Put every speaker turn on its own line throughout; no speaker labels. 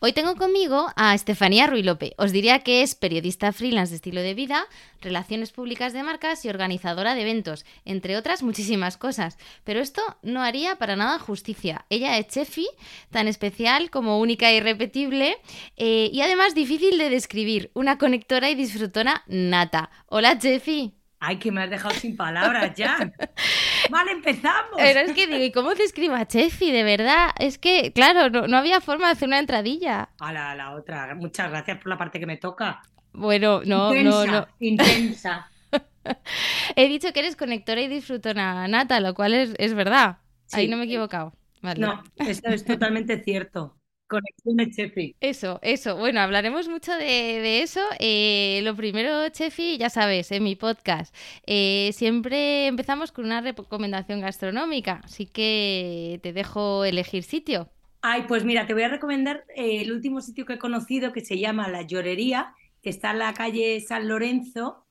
Hoy tengo conmigo a Estefanía Ruilope. Os diría que es periodista freelance de estilo de vida, relaciones públicas de marcas y organizadora de eventos, entre otras muchísimas cosas. Pero esto no haría para nada justicia. Ella es chefi, tan especial como única e irrepetible eh, y además difícil de describir, una conectora y disfrutona nata. Hola, chefi.
Ay, que me has dejado sin palabras ya. vale, empezamos.
Pero es que digo, ¿y cómo te escribo a Chefi? De verdad, es que, claro, no, había forma de hacer una entradilla.
A la, la otra. Muchas gracias por la parte que me toca.
Bueno, no, no, no.
Intensa.
He dicho que eres conectora y disfrutona nata, lo cual es, es verdad. Ahí no me he equivocado.
No, eso es totalmente cierto. Conexión Chefi.
Eso, eso. Bueno, hablaremos mucho de, eso. Eh, lo primero, Chefi, ya sabes, en mi podcast, eh, siempre empezamos con una recomendación gastronómica, así que te dejo elegir sitio.
Ay, pues mira, te voy a recomendar eh, el último sitio que he conocido que se llama La Llorería, que está en la calle San Lorenzo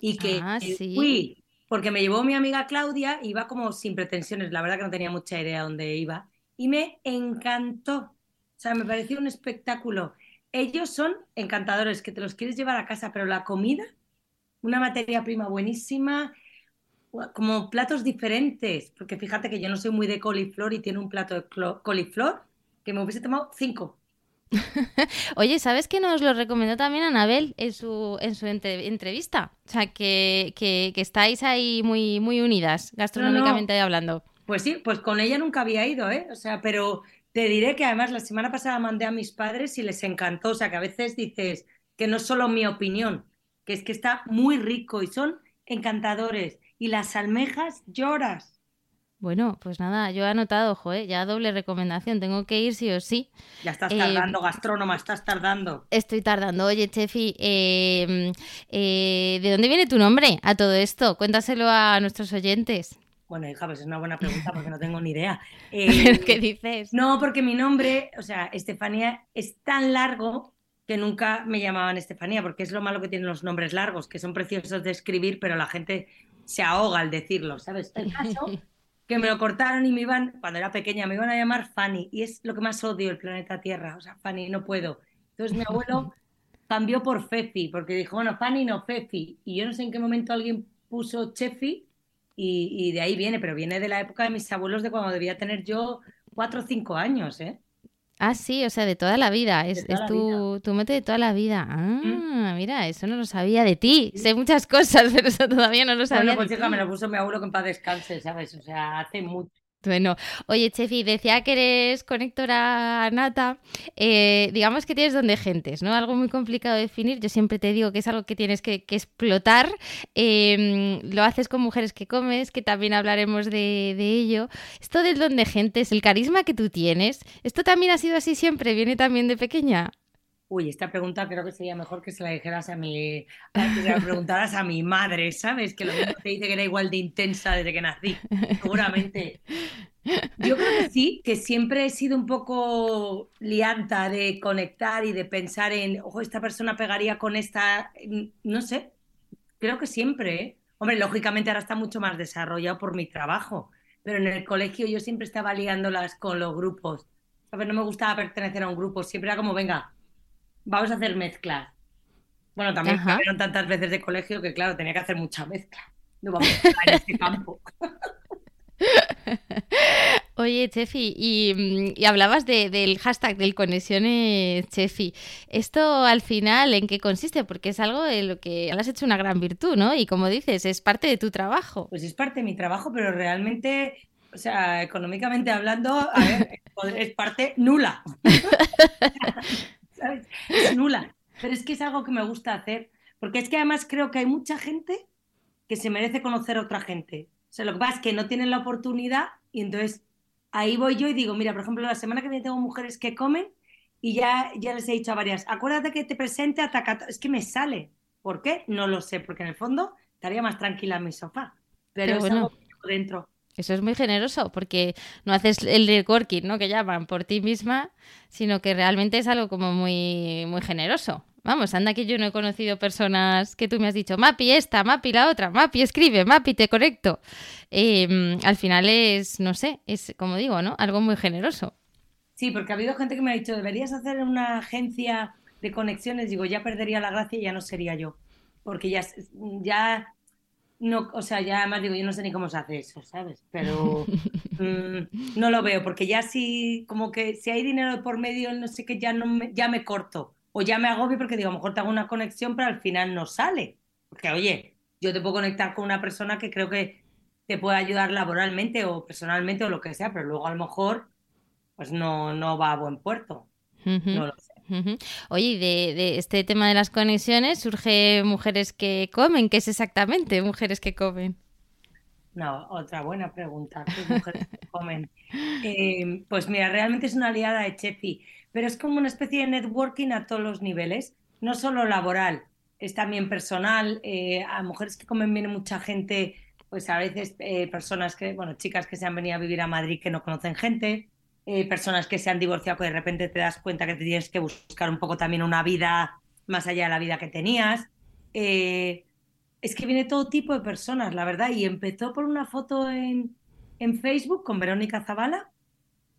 y que
ah,
fui porque me llevó mi amiga Claudia, iba como sin pretensiones, la verdad que no tenía mucha idea dónde iba, y me encantó sea, me pareció un espectáculo. Ellos son encantadores, que te los quieres llevar a casa, pero la comida, una materia prima buenísima, como platos diferentes, porque fíjate que yo no soy muy de coliflor y tiene un plato de coliflor que me hubiese tomado cinco.
Oye, ¿sabes que nos lo recomendó también Anabel en su, en su entrevista? O sea, que, que, estáis ahí muy, muy unidas, gastronómicamente hablando.
Pues sí, pues con ella nunca había ido, ¿eh? O sea, pero te diré que además la semana pasada mandé a mis padres y les encantó, o sea que a veces dices que no es solo mi opinión, que es que está muy rico y son encantadores. Y las almejas lloras.
Bueno, pues nada, yo he anotado, ojo, ¿eh? ya doble recomendación, tengo que ir sí o sí.
Ya estás tardando, eh, gastrónoma, estás tardando.
Estoy tardando. Oye, Chefi, em, eh, ¿de dónde viene tu nombre a todo esto? Cuéntaselo a nuestros oyentes.
Bueno, hija, pues es una buena pregunta porque no tengo ni idea.
Eh, ¿Qué dices?
No, porque mi nombre, o sea, Estefanía, es tan largo que nunca me llamaban Estefanía, porque es lo malo que tienen los nombres largos, que son preciosos de escribir, pero la gente se ahoga al decirlo, ¿sabes? El caso que me lo cortaron y me iban, cuando era pequeña, me iban a llamar Fanny, y es lo que más odio el planeta Tierra, o sea, Fanny, no puedo. Entonces mi abuelo cambió por Fefi, porque dijo, bueno, Fanny no, Fefi, y yo no sé en qué momento alguien puso Chefi, y, de ahí viene, pero viene de la época de mis abuelos de cuando debía tener yo cuatro o cinco años, ¿eh?
Ah, sí, o sea, de toda la vida. Es, tu, tu mete de toda la vida. Ah, mira, eso no lo sabía de ti. Sé muchas cosas, pero eso todavía no lo sabía.
Bueno, pues me lo puso mi abuelo que en paz descanse, ¿sabes? O sea, hace mucho.
Bueno, oye, Chefi, decía que eres conectora nata. Eh, digamos que tienes donde gentes, ¿no? Algo muy complicado de definir. Yo siempre te digo que es algo que tienes que, explotar. Em, lo haces con mujeres que comes, que también hablaremos de, de, ello. Esto del don de gentes, el carisma que tú tienes, ¿esto también ha sido así siempre? ¿Viene también de pequeña?
Uy, esta pregunta creo que sería mejor que se la dijeras a mi, preguntaras a mi madre, ¿sabes? Que lo mismo te dice que era igual de intensa desde que nací, seguramente. Yo creo que sí, que siempre he sido un poco lianta de conectar y de pensar en, ojo, esta persona pegaría con esta, no sé, creo que siempre, ¿eh? Hombre, lógicamente ahora está mucho más desarrollado por mi trabajo, pero en el colegio yo siempre estaba liándolas con los grupos. ¿Sabes? No me gustaba pertenecer a un grupo, siempre era como, venga, vamos a hacer mezclas. Bueno, también fueron tantas veces de colegio que, claro, tenía que hacer mucha mezcla. No vamos a estar en este campo.
Oye, Chefi, y, mm, hablabas del hashtag del Conexiones Chefi. ¿Esto al final en qué consiste? Porque es algo de lo que has hecho una gran virtud, ¿no? Y como dices, es parte de tu trabajo.
Pues es parte de mi trabajo, pero realmente, o sea, económicamente hablando, a ver, es parte nula. Es nula. Pero es que es algo que me gusta hacer, porque es que además creo que hay mucha gente que se merece conocer a otra gente. O sea, lo que pasa es que no tienen la oportunidad y entonces ahí voy yo y digo, mira, por ejemplo, la semana que viene tengo mujeres que comen y ya, ya les he dicho a varias, acuérdate que te presente a Takata. Es que me sale. ¿Por qué? No lo sé, porque en el fondo estaría más tranquila en mi sofá. Pero,
Pero
es
bueno.
algo que llevo dentro.
Eso es muy generoso porque no haces el networking, ¿no? Que llaman por ti misma, sino que realmente es algo como muy, muy generoso. Vamos, anda que yo no he conocido personas que tú me has dicho, Mapi esta, Mapi la otra, Mapi escribe, Mapi te conecto. Eh, al final es, no sé, es como digo, ¿no? Algo muy generoso.
Sí, porque ha habido gente que me ha dicho, deberías hacer una agencia de conexiones. Digo, ya perdería la gracia y ya no sería yo. Porque ya, ya no, o sea, ya además digo, yo no sé ni cómo se hace eso, ¿sabes? Pero mm, no lo veo, porque ya si, como que si hay dinero por medio, no sé qué, ya, no me, ya me corto. O ya me agobio porque digo, a lo mejor te hago una conexión, pero al final no sale. Porque, oye, yo te puedo conectar con una persona que creo que te puede ayudar laboralmente o personalmente o lo que sea, pero luego a lo mejor pues no, no va a buen puerto. No lo sé.
Oye, y de, de este tema de las conexiones surge mujeres que comen. ¿Qué es exactamente mujeres que comen?
No, otra buena pregunta. ¿Qué mujeres comen? Eh, pues mira, realmente es una aliada de Chefi, pero es como una especie de networking a todos los niveles, no solo laboral, es también personal. Eh, a mujeres que comen viene mucha gente, pues a veces eh, personas que, bueno, chicas que se han venido a vivir a Madrid que no conocen gente, eh, personas que se han divorciado que de repente te das cuenta que te tienes que buscar un poco también una vida más allá de la vida que tenías. Eh, es que viene todo tipo de personas, la verdad. Y empezó por una foto en, en Facebook con Verónica Zavala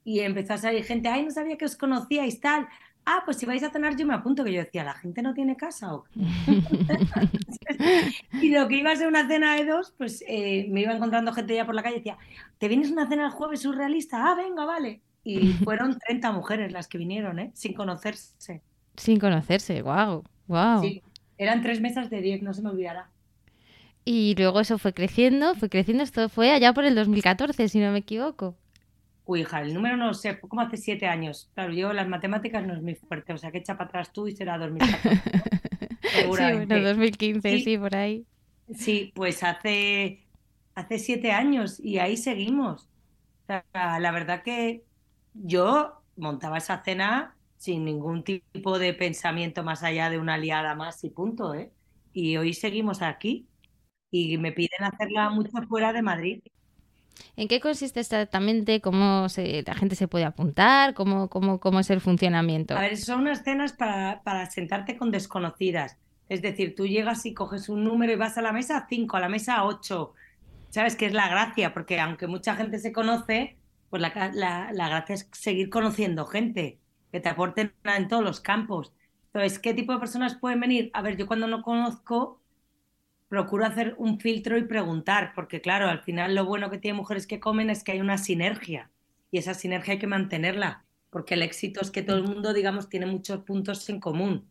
y empezó a salir gente, ay, no sabía que os conocíais, tal. Ah, pues si vais a cenar yo me apunto, que yo decía, ¿la gente no tiene casa o qué?". Y lo que iba a ser una cena de dos, pues eh, me iba encontrando gente ya por la calle y decía, ¿te vienes una cena el jueves surrealista? Ah, venga, vale. Y fueron 30 mujeres las que vinieron, ¿eh? Sin conocerse.
Sin conocerse, wow, wow.
Sí, eran tres mesas de 10, no se me olvidará.
Y luego eso fue creciendo, fue creciendo, esto fue allá por el 2014, si no me equivoco.
Uy, hija, el número no lo sé, como hace siete años. Claro, yo las matemáticas no es mi fuerte, o sea que echa para atrás tú y será 2014. ¿no?
Sí,
Seguramente.
bueno, 2015,
Sí.
sí, por ahí.
Sí, pues hace, hace siete años y ahí seguimos. O sea, la verdad que yo montaba esa cena sin ningún tipo de pensamiento más allá de una liada más y punto, ¿eh? Y hoy seguimos aquí y me piden hacerla mucho fuera de Madrid.
¿En qué consiste exactamente? ¿Cómo se- la gente se puede apuntar? ¿Cómo, cómo, cómo es el funcionamiento?
A ver, son unas cenas para, para sentarte con desconocidas. Es decir, tú llegas y coges un número y vas a la mesa 5, a la mesa 8. ¿Sabes qué es la gracia? Porque aunque mucha gente se conoce, pues la, la- la gracia es seguir conociendo gente, que te aporten en todos los campos. Entonces, ¿qué tipo de personas pueden venir? A ver, yo cuando no conozco, procuro hacer un filtro y preguntar, porque claro, al final lo bueno que tiene Mujeres que Comen es que hay una sinergia y esa sinergia hay que mantenerla, porque el éxito es que todo el mundo, digamos, tiene muchos puntos en común.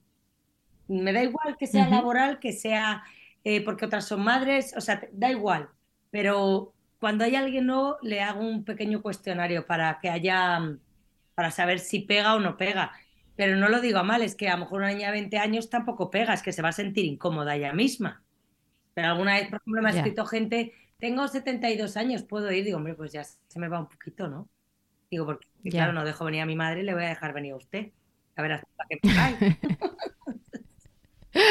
Me da igual que sea laboral, que sea eh, porque otras son madres, o sea, da igual, pero cuando hay alguien nuevo le hago un pequeño cuestionario para que haya, mm, para saber si pega o no pega. Pero no lo digo a mal, es que a lo mejor una niña de 20 años tampoco pega, es que se va a sentir incómoda ella misma. Pero alguna vez, por ejemplo, me ha escrito gente, tengo 72 años, puedo ir, digo, hombre, pues ya se me va un poquito, ¿no? Digo, porque claro, no dejo venir a mi madre, le voy a dejar venir a usted. A ver hasta qué me.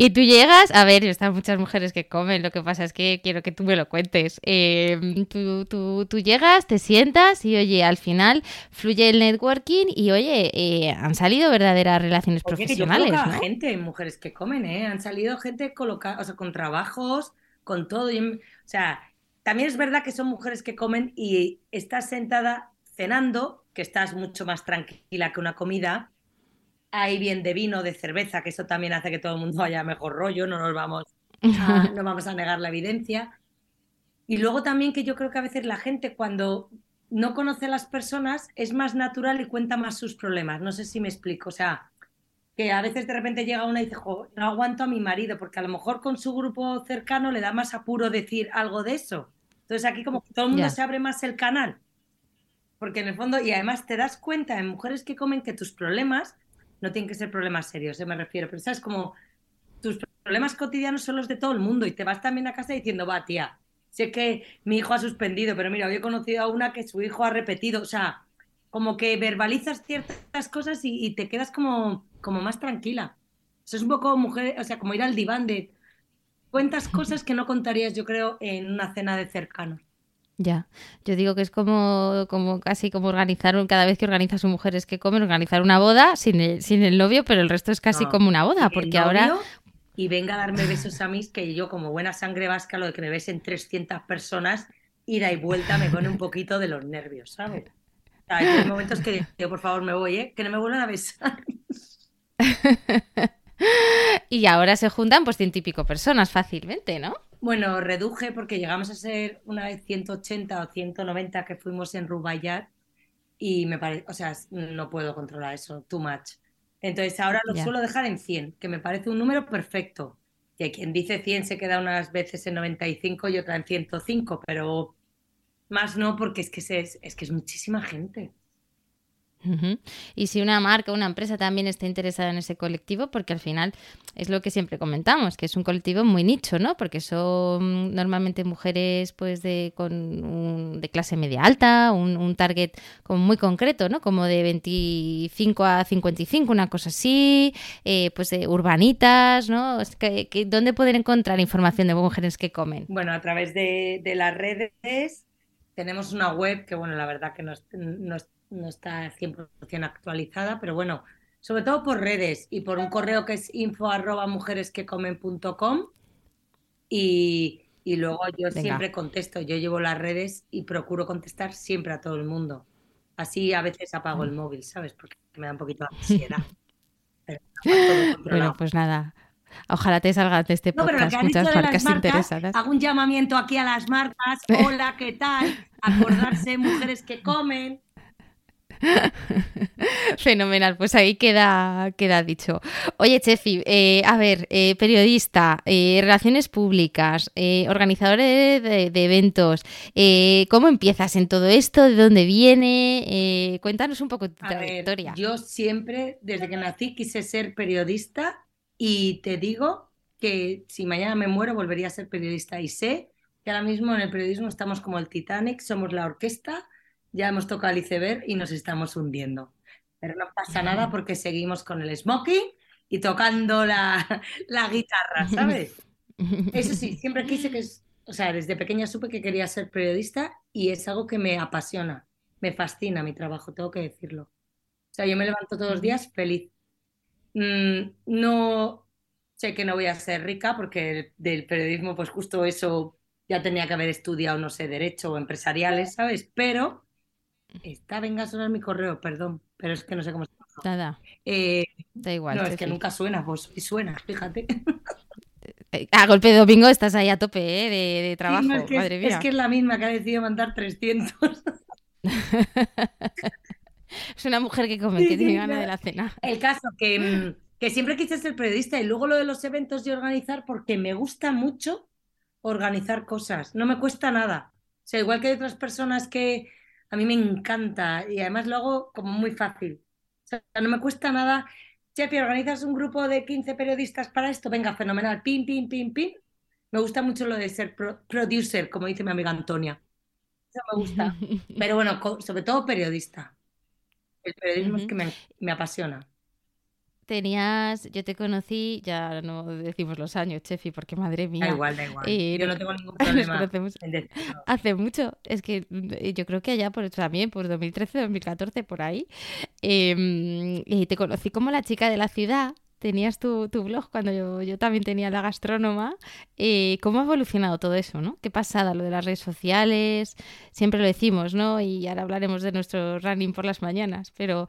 Y tú llegas, a ver, están muchas mujeres que comen, lo que pasa es que quiero que tú me lo cuentes. Eh, tú, tú- tú llegas, te sientas y oye, al final fluye el networking y oye, eh, han salido verdaderas relaciones
Oye, que yo
profesionales, ¿no?
gente, mujeres que comen, ¿eh? Han salido gente colocada, o sea, con trabajos, con todo. Yo- o sea, también es verdad que son mujeres que comen y estás sentada cenando, que estás mucho más tranquila que una comida. Hay bien de vino, de cerveza, que eso también hace que todo el mundo haya mejor rollo, no nos vamos a, no vamos a negar la evidencia. Y luego también que yo creo que a veces la gente cuando no conoce a las personas es más natural y cuenta más sus problemas. No sé si me explico. O sea, que a veces de repente llega una y dice, "Jo, no aguanto a mi marido, porque a lo mejor con su grupo cercano le da más apuro decir algo de eso. Entonces aquí como que todo el mundo se abre más el canal. Porque en el fondo, y además te das cuenta en mujeres que comen que tus problemas no tienen que ser problemas serios, ¿eh? me refiero, pero sabes como tus problemas cotidianos son los de todo el mundo y te vas también a casa diciendo, va, tía, sé que mi hijo ha suspendido, pero mira, hoy he conocido a una que su hijo ha repetido, o sea, como que verbalizas ciertas cosas y, y te quedas como, como más tranquila. Eso es un poco mujer, o sea, como ir al diván de cuentas cosas que no contarías, yo creo, en una cena de cercanos.
Ya, yo digo que es como, como casi como organizar, cada vez que organizas un mujeres que comen, organizar una boda sin el, sin el novio, pero el resto es casi como una boda, porque ahora...
Y venga a darme besos a mí, que yo como buena sangre vasca, lo de que me besen 300 personas, ida y vuelta me pone un poquito de los nervios, ¿sabes? hay momentos que digo, por favor, me voy, ¿eh? Que no me vuelvan a besar.
y ahora se juntan pues ciento y pico personas fácilmente, ¿no?
Bueno, reduje porque llegamos a ser una vez 180 o 190 que fuimos en Rubayat y me parece, o sea, no puedo controlar eso, too much. Entonces ahora lo suelo dejar en 100, que me parece un número perfecto. Que quien dice 100 se queda unas veces en 95 y otra en 105, pero más no porque es que es, es que es muchísima gente.
Y si una marca, una empresa también está interesada en ese colectivo, porque al final es lo que siempre comentamos, que es un colectivo muy nicho, ¿no? Porque son normalmente mujeres pues de, con de clase media alta, un, target como muy concreto, ¿no? Como de 25 a 55, una cosa así, eh, pues de urbanitas, ¿no? Que, ¿Dónde pueden encontrar información de mujeres que comen?
Bueno, a través de, las redes tenemos una web que, bueno, la verdad que no, no, no está 100% actualizada, pero bueno, sobre todo por redes y por un correo que es info arroba mujeresquecomen.com y, y luego yo siempre contesto, yo llevo las redes y procuro contestar siempre a todo el mundo. Así a veces apago el mm. móvil, ¿sabes? Porque me da un poquito de ansiedad.
bueno, pues nada. Ojalá te salga de este podcast muchas marcas, interesadas.
Hago un llamamiento aquí a las marcas. Hola, ¿qué tal? Acordarse, mujeres que comen.
Fenomenal, pues ahí queda, queda dicho. Oye, Chefi, eh, a ver, eh, periodista, eh, relaciones públicas, organizador de, eventos, ¿cómo empiezas en todo esto? ¿De dónde viene? cuéntanos un poco tu trayectoria.
yo siempre, desde que nací, quise ser periodista y te digo que si mañana me muero volvería a ser periodista y sé que ahora mismo en el periodismo estamos como el Titanic, somos la orquesta ya hemos tocado el iceberg y nos estamos hundiendo. Pero no pasa nada porque seguimos con el smoking y tocando la, la guitarra, ¿sabes? Eso sí, siempre quise que, o sea, desde pequeña supe que quería ser periodista y es algo que me apasiona, me fascina mi trabajo, tengo que decirlo. O sea, yo me levanto todos los días feliz. Mm, no sé que no voy a ser rica porque del periodismo, pues justo eso ya tenía que haber estudiado, no sé, derecho o empresariales, ¿sabes? Pero Está, venga a sonar mi correo, perdón, pero es que no sé cómo se
Nada.
Eh,
da igual.
No, es que nunca suena, pues y suena, fíjate.
Eh, a golpe de domingo estás ahí a tope ¿eh? de, trabajo,
es que,
madre mía.
Es que es la misma que ha decidido mandar 300.
es una mujer que come, que tiene ganas de la cena.
El caso que, mm, que siempre quise ser periodista y luego lo de los eventos y organizar porque me gusta mucho organizar cosas, no me cuesta nada. O sea, igual que hay otras personas que a mí me encanta y además lo hago como muy fácil. O sea, no me cuesta nada. Chepi, ¿organizas un grupo de 15 periodistas para esto? Venga, fenomenal. Pim, pim, pim, pim. Me gusta mucho lo de ser producer, como dice mi amiga Antonia. Eso me gusta. Pero bueno, sobre todo periodista. El periodismo es que me, me apasiona
tenías, yo te conocí, ya no decimos los años, Chefi, porque madre mía.
Da igual, da igual. yo no tengo ningún problema.
hace mucho, es que mm, yo creo que allá por también, por 2013, 2014, por ahí. Em, y te conocí como la chica de la ciudad tenías tu, blog cuando yo, también tenía la gastrónoma. Eh, ¿Cómo ha evolucionado todo eso, no? Qué pasada lo de las redes sociales, siempre lo decimos, ¿no? Y ahora hablaremos de nuestro running por las mañanas, pero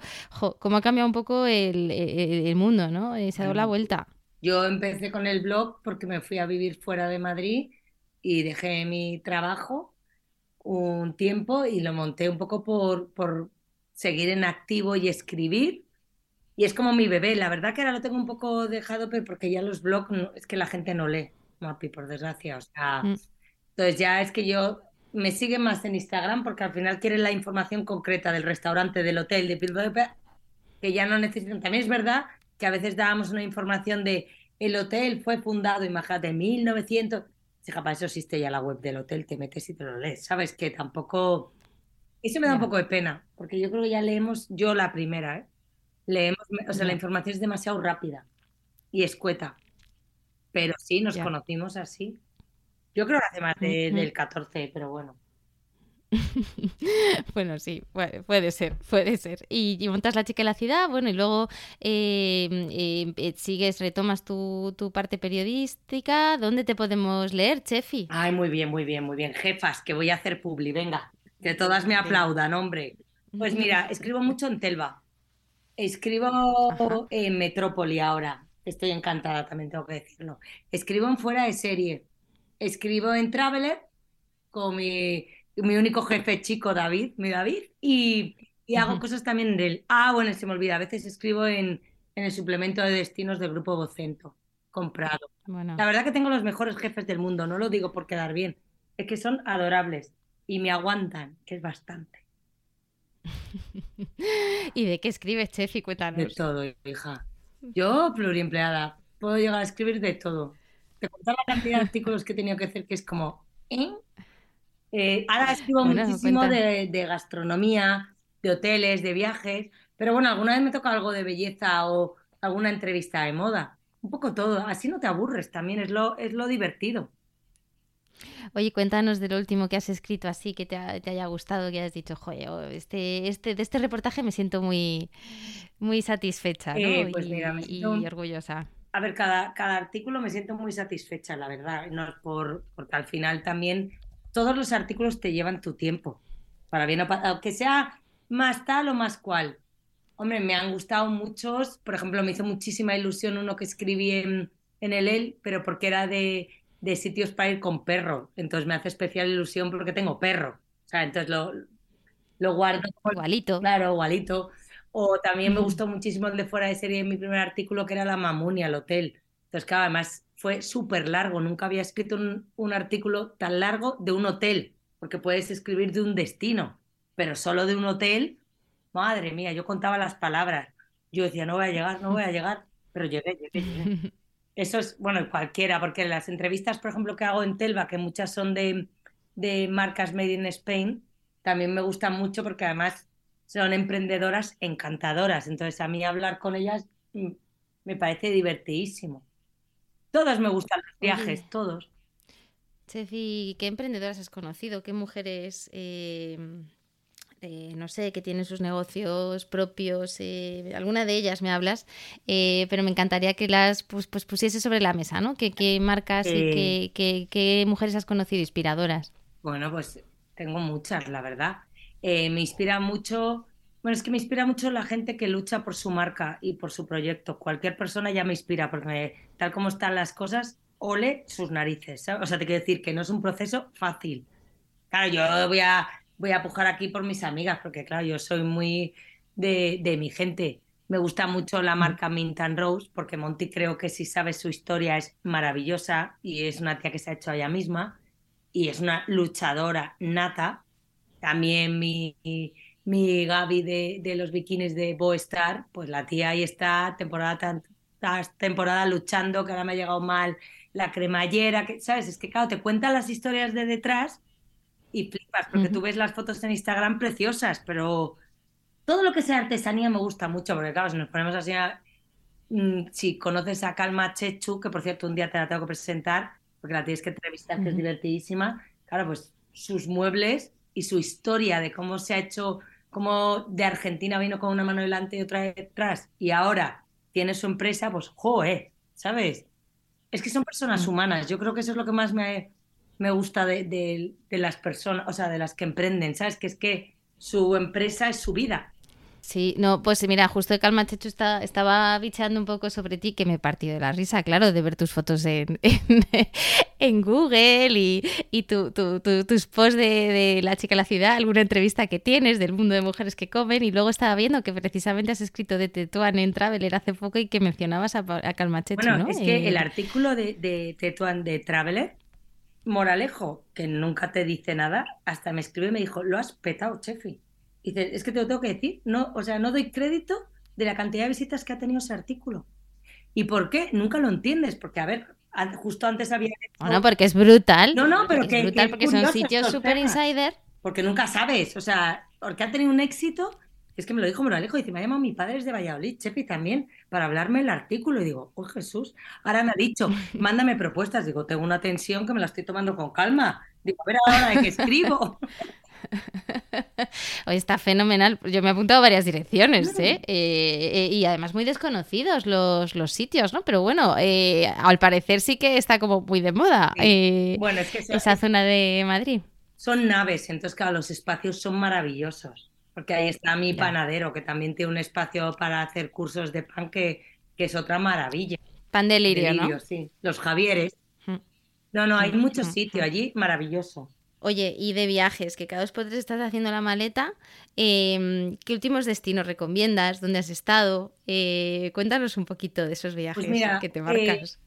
cómo ha cambiado un poco el, mundo, ¿no? Eh, se ha dado la vuelta.
Yo empecé con el blog porque me fui a vivir fuera de Madrid y dejé mi trabajo un tiempo y lo monté un poco por, por seguir en activo y escribir y es como mi bebé. La verdad que ahora lo tengo un poco dejado, pero porque ya los blogs es que la gente no lee, Mapi, por desgracia. O sea, mm. entonces ya es que yo me sigue más en Instagram porque al final quieren la información concreta del restaurante, del hotel, de que ya no necesitan. También es verdad que a veces dábamos una información de el hotel fue fundado, imagínate, en 1900. Si para eso existe ya la web del hotel, te metes y te lo lees. Sabes que tampoco. Eso me da un poco de pena, porque yo creo que ya leemos yo la primera, ¿eh? Leemos, o sea, la información es demasiado rápida. y escueta. Pero sí, nos conocimos así. Yo creo que hace más del 14, pero bueno.
bueno, sí, puede, ser, puede ser. Y, montas La chica en la ciudad, bueno, y luego em, em, eh, sigues, retomas tu, parte periodística. ¿Dónde te podemos leer, Chefi?
Ay, muy bien, muy bien, muy bien. Jefas, que voy a hacer publi, venga, que todas me aplaudan, hombre. Pues mira, escribo mucho en Telva. Escribo en Metrópoli ahora. Estoy encantada, también tengo que decirlo. Escribo en Fuera de Serie. Escribo en Traveler con mi mi único jefe chico, David, mi David, y, hago cosas también del... Ah, bueno, se me olvida, a veces escribo en, el suplemento de destinos del grupo Vocento, comprado. La verdad que tengo los mejores jefes del mundo, no lo digo por quedar bien, es que son adorables y me aguantan, que es bastante.
¿Y de qué escribes, Chefi? Cuéntanos.
De todo, hija. Yo, pluriempleada, puedo llegar a escribir de todo. Te contar la cantidad de artículos que he tenido que hacer que es como, ¿eh? Eh, ahora escribo muchísimo de, gastronomía, de hoteles, de viajes, pero bueno, alguna vez me toca algo de belleza o alguna entrevista de moda. Un poco todo, así no te aburres también, es lo, es lo divertido.
Oye, cuéntanos de lo último que has escrito así, que te, haya gustado, que hayas dicho, joder, oh, este, este, de este reportaje me siento muy, muy satisfecha eh, pues y, orgullosa.
A ver, cada, cada artículo me siento muy satisfecha, la verdad, no, por, porque al final también todos los artículos te llevan tu tiempo, para bien o para, aunque sea más tal o más cual. Hombre, me han gustado muchos, por ejemplo, me hizo muchísima ilusión uno que escribí en, el EL, pero porque era de, sitios para ir con perro, entonces me hace especial ilusión porque tengo perro, o sea, entonces lo, lo guardo.
Igualito.
Claro, igualito. O también me gustó muchísimo el de fuera de serie en mi primer artículo, que era la Mamunia, el hotel. Entonces, claro, además fue súper largo. Nunca había escrito un, artículo tan largo de un hotel, porque puedes escribir de un destino, pero solo de un hotel, madre mía, yo contaba las palabras. Yo decía, no voy a llegar, no voy a llegar, pero llegué, llegué, llegué. Eso es, bueno, cualquiera, porque las entrevistas, por ejemplo, que hago en Telva, que muchas son de, de marcas Made in Spain, también me gustan mucho porque además son emprendedoras encantadoras. Entonces, a mí hablar con ellas mm, me parece divertidísimo. Todas me gustan los viajes, todos.
Chefi, ¿qué emprendedoras has conocido? ¿Qué mujeres, em, eh, no sé, que tienen sus negocios propios? Eh, alguna de ellas me hablas, eh, pero me encantaría que las pues, pues pusiese sobre la mesa, ¿no? ¿Qué, marcas y qué, qué, mujeres has conocido inspiradoras?
Bueno, pues tengo muchas, la verdad. me inspira mucho bueno, es que me inspira mucho la gente que lucha por su marca y por su proyecto. Cualquier persona ya me inspira, porque tal como están las cosas, ole sus narices. O sea, te quiero decir que no es un proceso fácil. Claro, yo voy a, voy a pujar aquí por mis amigas, porque claro, yo soy muy de, de mi gente. Me gusta mucho la marca Mint and Rose, porque Monty creo que si sabes su historia es maravillosa y es una tía que se ha hecho a ella misma y es una luchadora nata. También mi mi Gaby de, de los bikinis de Boestar, pues la tía ahí está, temporada, temporada luchando, que ahora me ha llegado mal la cremallera, que, ¿sabes? Es que, claro, te cuentan las historias de detrás y flipas, porque tú ves las fotos en Instagram preciosas, pero todo lo que sea artesanía me gusta mucho, porque, claro, si nos ponemos así, mm, si conoces a Calma Chechu, que por cierto un día te la tengo que presentar, porque la tienes que entrevistar, que es divertidísima, claro, pues sus muebles y su historia de cómo se ha hecho como de Argentina vino con una mano delante y otra detrás y ahora tiene su empresa, pues joe, ¿sabes? Es que son personas mm. humanas. Yo creo que eso es lo que más me, me gusta de, de, las personas, o sea, de las que emprenden, ¿sabes? Que es que su empresa es su vida.
Sí, no, pues mira, justo de Calma Checho está, estaba bicheando un poco sobre ti que me he partido de la risa, claro, de ver tus fotos en, en, Google y, y tu, tus posts de, la chica de la ciudad, alguna entrevista que tienes del mundo de mujeres que comen y luego estaba viendo que precisamente has escrito de Tetuán en Traveler hace poco y que mencionabas a, a Calma Checho,
bueno, es que el eh, artículo de, de Tetuán de Traveler, Moralejo, que nunca te dice nada, hasta me escribe y me dijo, lo has petado, Chefi. Y dices, es que te lo tengo que decir, no, o sea, no doy crédito de la cantidad de visitas que ha tenido ese artículo. ¿Y por qué? Nunca lo entiendes, porque a ver, justo antes había...
Bueno, porque es brutal.
No, no, pero que...
Es brutal porque son sitios super insider.
Porque nunca sabes, o sea, porque ha tenido un éxito Es que me lo dijo Moralejo, dice, me ha llamado mi padre desde Valladolid, Chepi, también, para hablarme el artículo. Y digo, oh Jesús, ahora me ha dicho, mándame propuestas. Digo, tengo una tensión que me la estoy tomando con calma. Digo, a ver ahora de qué escribo.
Hoy está fenomenal. Yo me he apuntado a varias direcciones, ¿eh? Eh, eh, y además muy desconocidos los, los sitios, ¿no? Pero bueno, al parecer sí que está como muy de moda bueno, es que esa zona de Madrid.
Son naves, entonces claro, los espacios son maravillosos. Porque ahí está mi panadero, que también tiene un espacio para hacer cursos de pan que, que es otra maravilla.
Pan de lirio, ¿no?
Sí, los Javieres. No, no, hay mm, mucho mm, sitio allí, maravilloso.
Oye, y de viajes, que cada dos por tres estás haciendo la maleta, em, ¿qué últimos destinos recomiendas? ¿Dónde has estado? Eh, cuéntanos un poquito de esos viajes pues que te marcas.
Eh,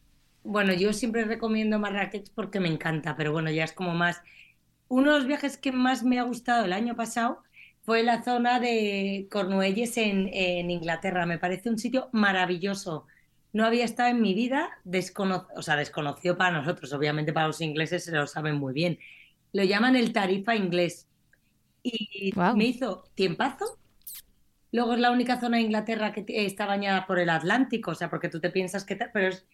bueno, yo siempre recomiendo Marrakech porque me encanta, pero bueno, ya es como más... Uno de los viajes que más me ha gustado el año pasado fue la zona de Cornuelles en, en Inglaterra. Me parece un sitio maravilloso. No había estado en mi vida, descono... o sea, desconocido para nosotros, obviamente para los ingleses se lo saben muy bien lo llaman el tarifa inglés. Y me hizo tiempazo. Luego es la única zona de Inglaterra que está bañada por el Atlántico, o sea, porque tú te piensas que... Pero es...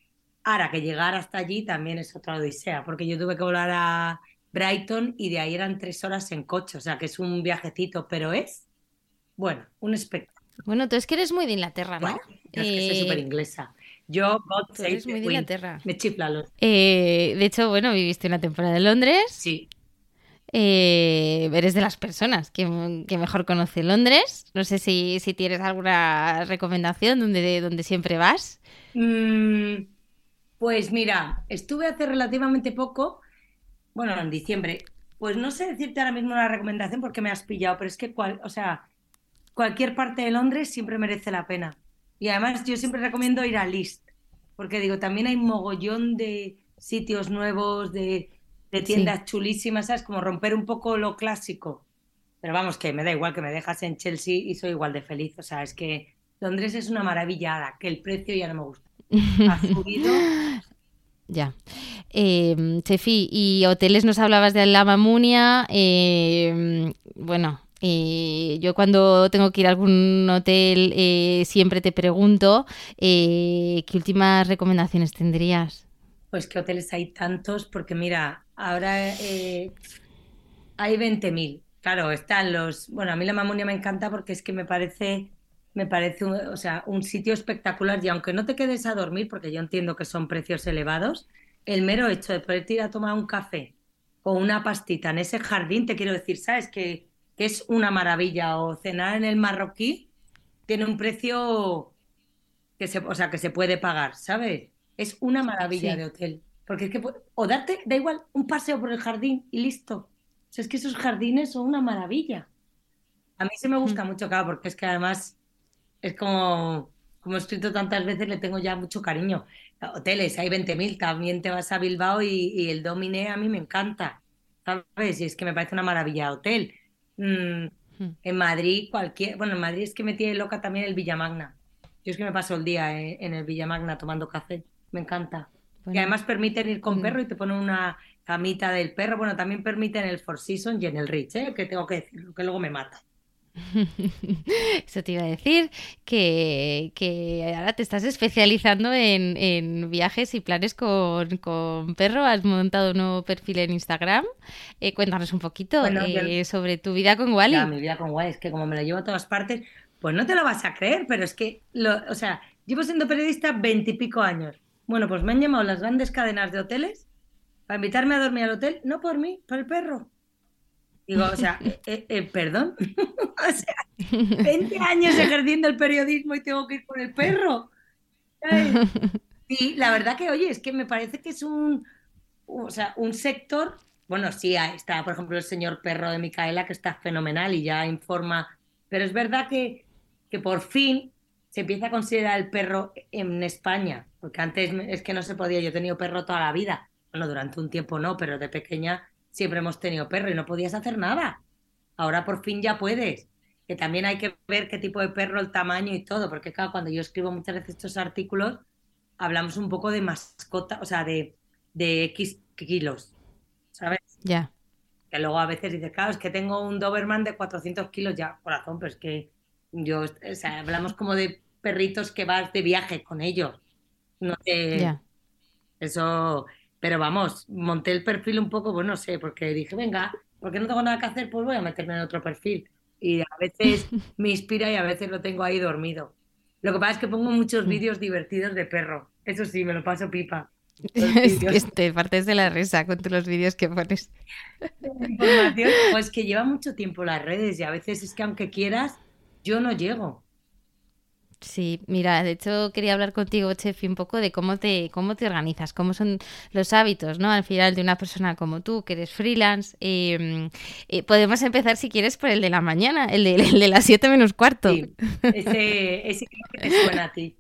Ahora, que llegar hasta allí también es otra odisea, porque yo tuve que volar a Brighton y de ahí eran tres horas en coche, o sea, que es un viajecito, pero es, bueno, un espectáculo.
Bueno, tú es que eres muy de Inglaterra, ¿no?
es que soy súper eh, inglesa. Yo, God eres muy de Inglaterra. Me chifla los...
Eh, de hecho, bueno, viviste una temporada en Londres.
Sí
eh, eres de las personas que, mejor conoce Londres. No sé si, tienes alguna recomendación donde, donde siempre vas.
Mm, pues mira, estuve hace relativamente poco, bueno, en diciembre. Pues no sé decirte ahora mismo una recomendación porque me has pillado, pero es que, cual, o sea, cualquier parte de Londres siempre merece la pena. Y además yo siempre recomiendo ir a List, porque digo, también hay mogollón de sitios nuevos, de de tiendas chulísimas, ¿sabes? Como romper un poco lo clásico. Pero vamos, que me da igual que me dejas en Chelsea y soy igual de feliz. O sea, es que Londres es una maravillada, que el precio ya no me gusta. Ha subido.
ya. Eh, Chefi, y hoteles nos hablabas de la Mamunia. Eh, bueno, eh, yo cuando tengo que ir a algún hotel eh, siempre te pregunto qué últimas recomendaciones tendrías.
Pues qué hoteles hay tantos, porque mira, ahora eh, hay 20.000. Claro, están los... Bueno, a mí la Mamunia me encanta porque es que me parece, me parece o sea, un sitio espectacular y aunque no te quedes a dormir, porque yo entiendo que son precios elevados, el mero hecho de poder ir a tomar un café o una pastita en ese jardín, te quiero decir, ¿sabes? Que, que es una maravilla. O cenar en el marroquí tiene un precio que se, o sea, que se puede pagar, ¿sabes? Es una maravilla de hotel. Porque es que, o darte, da igual, un paseo por el jardín y listo. O sea, es que esos jardines son una maravilla. A mí se me gusta mm. mucho, claro, porque es que además es como, como he escrito tantas veces, le tengo ya mucho cariño. Hoteles, hay 20.000, también te vas a Bilbao y, el Domine a mí me encanta, ¿sabes? Y es que me parece una maravilla hotel. Mm, mm. en Madrid, cualquier, bueno, en Madrid es que me tiene loca también el Villamagna. Yo es que me paso el día eh, en el Villamagna tomando café me encanta. Y además permiten ir con perro y te ponen una camita del perro. Bueno, también permiten el Four Seasons y en el Rich, ¿eh? que tengo que decir, que luego me mata.
Eso te iba a decir, que, ahora te estás especializando en, viajes y planes con, perro. Has montado un nuevo perfil en Instagram. Eh, cuéntanos un poquito eh, sobre tu vida con Wally.
mi vida con Wally es que como me la llevo a todas partes, pues no te lo vas a creer, pero es que, lo, o sea, llevo siendo periodista veintipico años bueno, pues me han llamado las grandes cadenas de hoteles para invitarme a dormir al hotel, no por mí, por el perro. Digo, o sea, eh, eh, perdón. o sea, 20 años ejerciendo el periodismo y tengo que ir por el perro. Y la verdad que, oye, es que me parece que es un, o sea, un sector, bueno, sí, está, por ejemplo, el señor perro de Micaela, que está fenomenal y ya informa, pero es verdad que, que por fin se empieza a considerar el perro en España, porque antes es que no se podía, yo he tenido perro toda la vida, bueno, durante un tiempo no, pero de pequeña siempre hemos tenido perro y no podías hacer nada. Ahora por fin ya puedes, que también hay que ver qué tipo de perro, el tamaño y todo, porque claro, cuando yo escribo muchas veces estos artículos, hablamos un poco de mascota, o sea, de, de X kilos, ¿sabes?
Ya.
Que luego a veces dices, claro, es que tengo un Doberman de 400 kilos ya, corazón, pero es que Yo, o sea, hablamos como de perritos que vas de viaje con ellos. No. Eso, pero vamos, monté el perfil un poco, pues no sé, porque dije, venga, porque no tengo nada que hacer, pues voy a meterme en otro perfil. Y a veces me inspira y a veces lo tengo ahí dormido. Lo que pasa es que pongo muchos
Mm.
vídeos divertidos de perro. Eso sí, me lo paso pipa.
Es que te partes de la risa con los vídeos que pones.
información, pues que lleva mucho tiempo las redes y a veces es que aunque quieras, yo no llego.
Sí, mira, de hecho quería hablar contigo, Chefi, un poco de cómo te, cómo te organizas, cómo son los hábitos, ¿no? Al final de una persona como tú, que eres freelance. Eh, eh, podemos empezar, si quieres, por el de la mañana, el de, las 7 menos cuarto.
Sí, ese, que te suena a ti.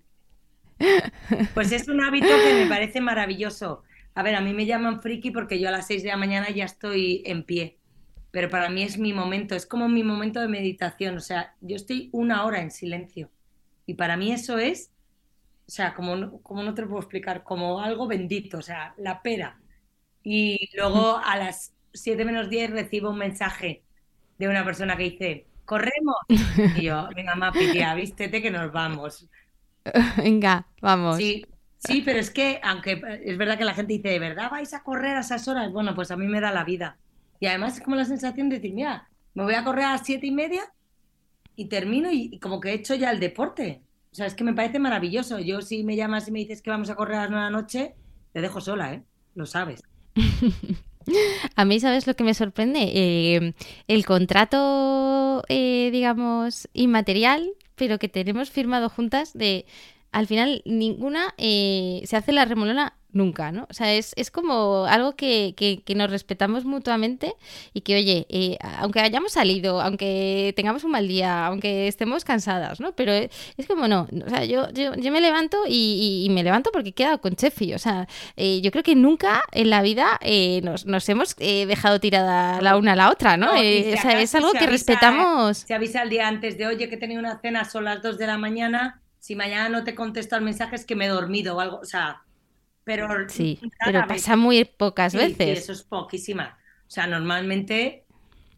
Pues es un hábito que me parece maravilloso. A ver, a mí me llaman friki porque yo a las 6 de la mañana ya estoy en pie, pero para mí es mi momento, es como mi momento de meditación, o sea, yo estoy una hora en silencio y para mí eso es, o sea, como, no- como no te lo puedo explicar, como algo bendito, o sea, la pera. Y luego a las 7 menos 10 recibo un mensaje de una persona que dice, corremos. Y yo, venga, Mapi, tía, vístete que nos vamos.
Venga, vamos.
Sí, sí, pero es que, aunque es verdad que la gente dice, ¿de verdad vais a correr a esas horas? Bueno, pues a mí me da la vida. Y además es como la sensación de decir, mira, me voy a correr a las siete y media y termino y, como que he hecho ya el deporte. O sea, es que me parece maravilloso. Yo si me llamas y me dices que vamos a correr a la noche, te dejo sola, ¿eh? Lo sabes.
A mí, ¿sabes lo que me sorprende? Eh, el contrato, eh, digamos, inmaterial, pero que tenemos firmado juntas de, al final, ninguna eh, se hace la remolona nunca, ¿no? O sea, es, es como algo que, que- que nos respetamos mutuamente y que, oye, eh, aunque hayamos salido, aunque tengamos un mal día, aunque estemos cansadas, ¿no? Pero es, es como no, o sea, yo, yo, yo me levanto y, y- y me levanto porque he quedado con Chefi, o sea, eh, yo creo que nunca en la vida eh, nos, nos hemos eh, dejado tirada la una a la otra, ¿no? Eh, o sea, es algo
se
que
avisa-
respetamos.
Se avisa el día antes de, oye, que he tenido una cena, son las 2 de la mañana. Si mañana no te contesto al mensaje es que me he dormido o algo. O sea, pero
Sí, pero
vez.
pasa muy pocas
Sí, sí,
veces.
eso es poquísima. O sea, normalmente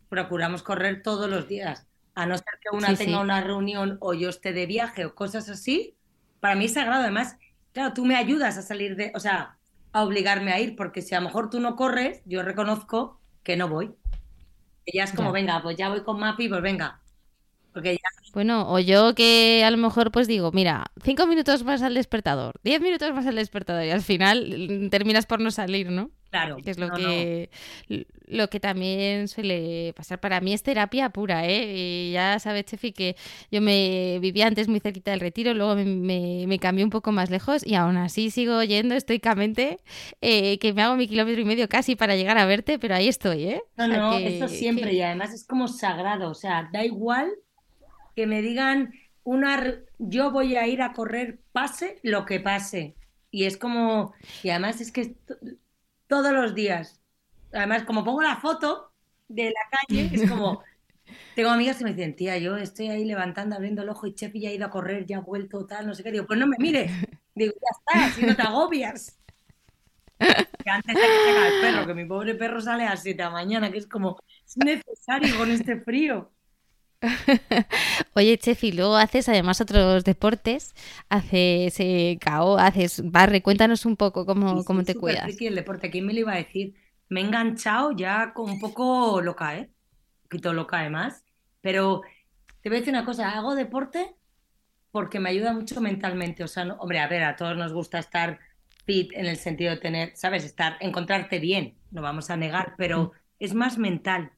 procuramos correr todos los días. A no ser que una
Sí,
tenga
sí.
una reunión o yo esté de viaje o cosas así, para mí es sagrado. Además, claro, tú me ayudas a salir de, o sea, a obligarme a ir, porque si a lo mejor tú no corres, yo reconozco que no voy. Ya es como,
Ya.
venga, pues ya voy con Mapi, pues venga. Porque ya,
Bueno, o yo que a lo mejor pues digo, mira, cinco minutos más al despertador, diez minutos más al despertador y al final mm, terminas por no salir, ¿no?
claro.
Que es lo
no, no.
que lo que también suele pasar. Para mí es terapia pura, ¿eh? Y ya sabes, Chefi, que yo me vivía antes muy cerquita del retiro, luego me, me, me cambié un poco más lejos y aún así sigo yendo estoicamente, eh, que me hago mi kilómetro y medio casi para llegar a verte, pero ahí estoy, ¿eh?
No,
O sea,
no,
que-
eso siempre,
que-
y además es como sagrado, o sea, da igual que me digan una, yo voy a ir a correr, pase lo que pase. Y es como, y además es que todos los días, además como pongo la foto de la calle, es como, tengo amigas que me dicen, tía, yo estoy ahí levantando, abriendo el ojo y Chepi ya ha ido a correr, ya ha vuelto, tal, no sé qué, digo, pues no me mires, digo, ya está, si no te agobias. Que antes de que el perro, que mi pobre perro sale a las 7 de la mañana, que es como, es necesario con este frío.
Oye, Chefi, luego haces además otros deportes, haces eh, KO, haces barre, cuéntanos un poco cómo,
Y
cómo te cuidas.
friki del deporte. ¿Quién me lo iba a decir? Me he enganchado ya con un poco loca, ¿eh? Un poquito loca además. Pero te voy a decir una cosa, hago deporte porque me ayuda mucho mentalmente. O sea, no- hombre, a ver, a todos nos gusta estar fit en el sentido de tener, ¿sabes? Estar, encontrarte bien, no vamos a negar, pero es más mental.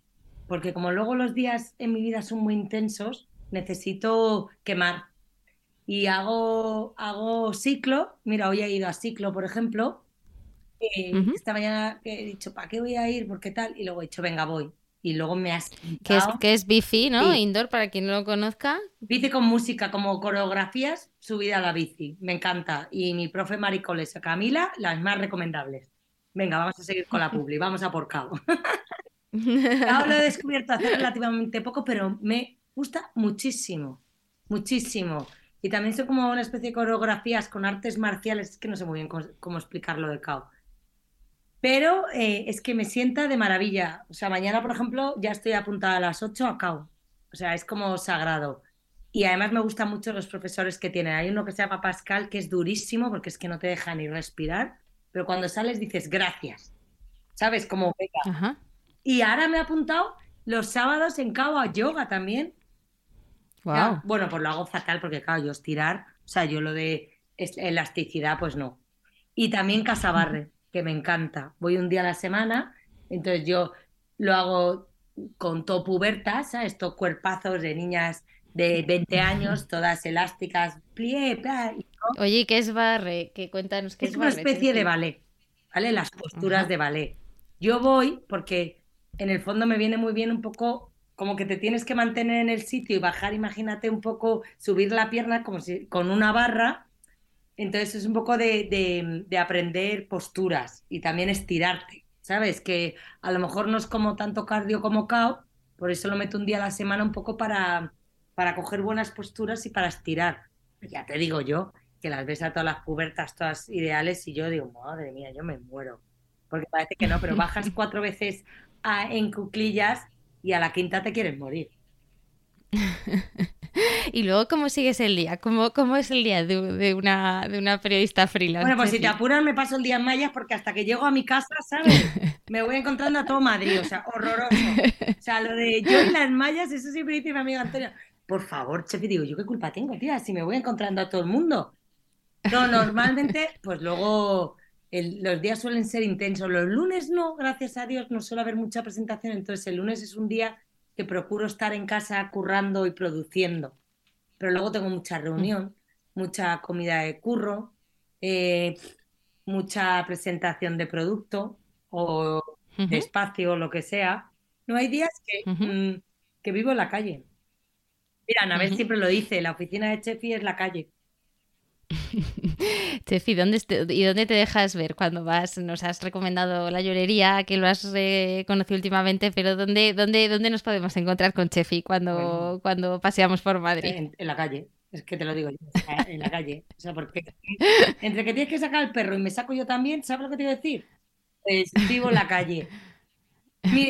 Porque como luego los días en mi vida son muy intensos, necesito quemar. Y hago, hago ciclo. Mira, hoy he ido a ciclo, por ejemplo. Eh. Esta mañana he dicho, ¿para qué voy a ir? ¿Por qué tal? Y luego he dicho, venga, voy. Y luego me has
Que es, que es bici, ¿no?
Sí.
Indoor, para quien no lo conozca.
Bici con música, como coreografías, subida a la bici. Me encanta. Y mi profe Maricoles, Camila, las más recomendables. Venga, vamos a seguir con la publi, vamos a por cabo. Ahora lo he descubierto hace relativamente poco, pero me gusta muchísimo, muchísimo. Y también son como una especie de coreografías con artes marciales, es que no sé muy bien cómo, cómo explicarlo de cao. Pero eh, es que me sienta de maravilla. O sea, mañana, por ejemplo, ya estoy apuntada a las 8 a cao. O sea, es como sagrado. Y además me gustan mucho los profesores que tienen. Hay uno que se llama Pascal, que es durísimo porque es que no te deja ni respirar, pero cuando sales dices gracias. ¿Sabes? Como
Ajá.
Y ahora me he apuntado los sábados en Kawa Yoga también.
Wow.
Bueno, pues lo hago fatal porque, claro, yo estirar, o sea, yo lo de elasticidad, pues no. Y también Casabarre, que me encanta. Voy un día a la semana, entonces yo lo hago con top pubertas, Estos cuerpazos de niñas de 20 años, todas elásticas, plié,
Oye, ¿qué es barre? Que cuéntanos qué es,
es una especie de ballet, ¿vale? Las posturas de ballet. Yo voy porque en el fondo me viene muy bien un poco como que te tienes que mantener en el sitio y bajar, imagínate un poco, subir la pierna como si con una barra. Entonces es un poco de, de aprender posturas y también estirarte, ¿sabes? Que a lo mejor no es como tanto cardio como cao, por eso lo meto un día a la semana un poco para, para coger buenas posturas y para estirar. Ya te digo yo, que las ves a todas las pubertas, todas ideales, y yo digo, madre mía, yo me muero. Porque parece que no, pero bajas cuatro veces en cuclillas y a la quinta te quieres morir.
y luego, ¿cómo sigues el día? ¿Cómo, cómo es el día de, una, de una periodista freelance?
Bueno, pues si te apuras me paso el día en mallas porque hasta que llego a mi casa, ¿sabes? Me voy encontrando a todo Madrid, o sea, horroroso. O sea, lo de yo en las mallas, eso siempre dice mi amiga Antonia. Por favor, chef, y digo, ¿yo qué culpa tengo, tía? Si me voy encontrando a todo el mundo. No, normalmente, pues luego los días suelen ser intensos. Los lunes no, gracias a Dios, no suele haber mucha presentación, entonces el lunes es un día que procuro estar en casa currando y produciendo. Pero luego tengo mucha reunión, mucha comida de curro, eh, mucha presentación de producto o de espacio o lo que sea. No hay días que, mm, que vivo en la calle. Mira, Anabel vez siempre lo dice, la oficina de Chefi es la calle.
Tefi, ¿dónde ¿y dónde te dejas ver cuando vas? Nos has recomendado la llorería, que lo has eh, conocido últimamente, pero ¿dónde, dónde, ¿dónde nos podemos encontrar con Chefi cuando, cuando paseamos por Madrid?
En, la calle, es que te lo digo yo, en la calle. O sea, porque entre que tienes que sacar al perro y me saco yo también, ¿sabes lo que te iba a decir? Pues vivo en la calle.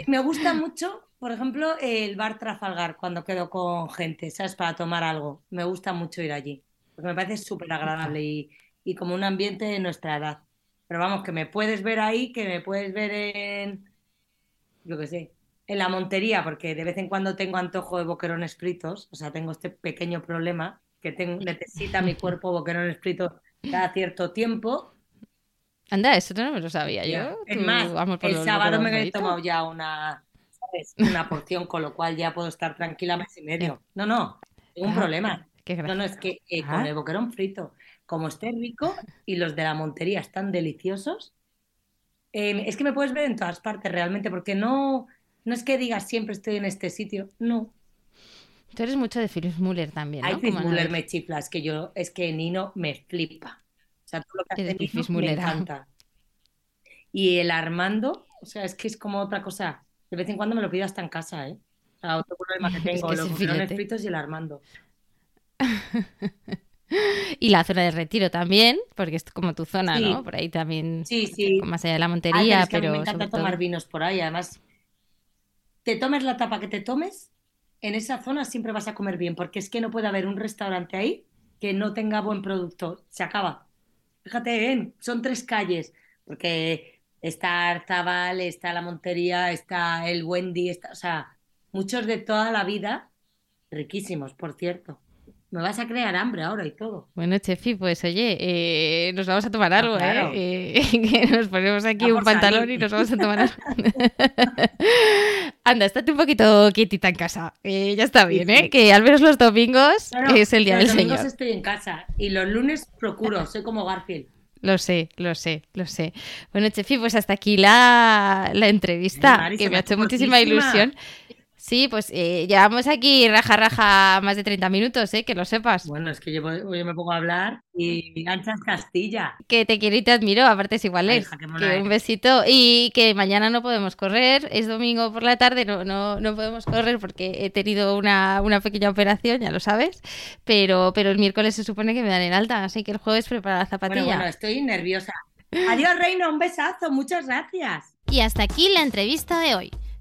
me gusta mucho, por ejemplo, el bar Trafalgar cuando quedo con gente, ¿sabes? Para tomar algo. Me gusta mucho ir allí porque me parece súper agradable y, y, como un ambiente de nuestra edad. Pero vamos, que me puedes ver ahí, que me puedes ver en, yo qué sé, en la montería, porque de vez en cuando tengo antojo de boquerones fritos, o sea, tengo este pequeño problema que tengo, necesita mi cuerpo boquerones fritos cada cierto tiempo.
Anda, eso no me lo sabía yo.
Es más, el sábado me he tomado ya una, una porción, con lo cual ya puedo estar tranquila mes y medio. No, no, tengo un ah, problema no, no, es que eh, con el boquerón frito, como esté rico y los de la montería están deliciosos, em, es que me puedes ver en todas partes realmente, porque no, no es que digas siempre estoy en este sitio, no.
Tú eres mucho de Phyllis Muller también, ¿no?
Ay, Phyllis Muller me chifla, es que yo, es que Nino me flipa. O sea, todo lo que hace Nino me encanta. Y el Armando, o sea, es que es como otra cosa. De vez en cuando me lo pido hasta en casa, ¿eh? O sea, otro problema que tengo, los boquerones fritos y el Armando.
y la zona de retiro también, porque es como tu zona, ¿no? Por ahí también,
sí, sí.
más allá de la montería, pero...
me encanta tomar vinos por ahí, además, te tomes la tapa que te tomes, en esa zona siempre vas a comer bien, porque es que no puede haber un restaurante ahí que no tenga buen producto, se acaba. Fíjate, son tres calles, porque está Arzabal, está la Montería, está el Wendy, está, o sea, muchos de toda la vida, riquísimos, por cierto. Me vas a crear hambre ahora y todo.
Bueno, Chefi, pues oye, eh, nos vamos a tomar algo, ¿eh? eh nos ponemos aquí un pantalón y nos vamos a tomar algo. Anda, estate un poquito quietita en casa. Eh, ya está bien, ¿eh? Que al menos los domingos es el día del Señor. Los
domingos estoy en casa y los lunes procuro, soy como Garfield.
Lo sé, lo sé, lo sé. Bueno, Chefi, pues hasta aquí la, la entrevista, que me ha hecho muchísima ilusión. Sí, pues eh, llevamos aquí raja raja más de 30 minutos, ¿eh? que lo sepas.
Bueno, es que yo, me pongo a hablar y ganchas Castilla.
Que te quiero y te admiro, aparte es igual es. Que un besito y que mañana no podemos correr, es domingo por la tarde, no, no, no podemos correr porque he tenido una, una, pequeña operación, ya lo sabes, pero, pero el miércoles se supone que me dan el alta, así que el jueves prepara la zapatilla.
Bueno, bueno, estoy nerviosa. Adiós, Reino, un besazo, muchas gracias.
Y hasta aquí la entrevista de hoy.